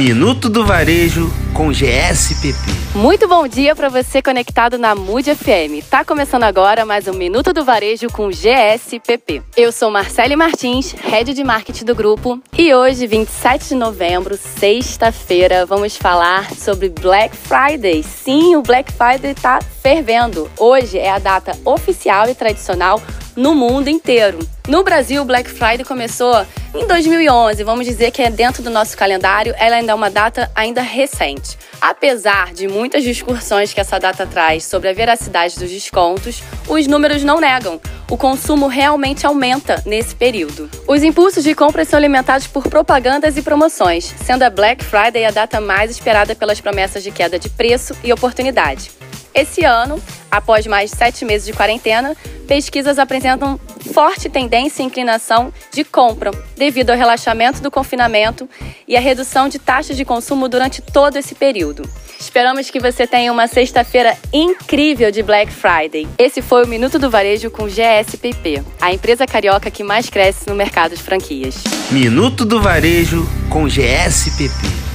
Minuto do Varejo com GSPP. Muito bom dia para você conectado na Mood FM. Tá começando agora mais um Minuto do Varejo com GSPP. Eu sou Marcele Martins, head de marketing do grupo, e hoje, 27 de novembro, sexta-feira, vamos falar sobre Black Friday. Sim, o Black Friday tá fervendo. Hoje é a data oficial e tradicional no mundo inteiro. No Brasil, o Black Friday começou em 2011, vamos dizer que é dentro do nosso calendário, ela ainda é uma data ainda recente. Apesar de muitas discussões que essa data traz sobre a veracidade dos descontos, os números não negam. O consumo realmente aumenta nesse período. Os impulsos de compra são alimentados por propagandas e promoções, sendo a Black Friday a data mais esperada pelas promessas de queda de preço e oportunidade. Esse ano, após mais de sete meses de quarentena, pesquisas apresentam forte tendência e inclinação de compra, devido ao relaxamento do confinamento e à redução de taxas de consumo durante todo esse período. Esperamos que você tenha uma sexta-feira incrível de Black Friday. Esse foi o Minuto do Varejo com GSPP, a empresa carioca que mais cresce no mercado de franquias. Minuto do Varejo com GSPP.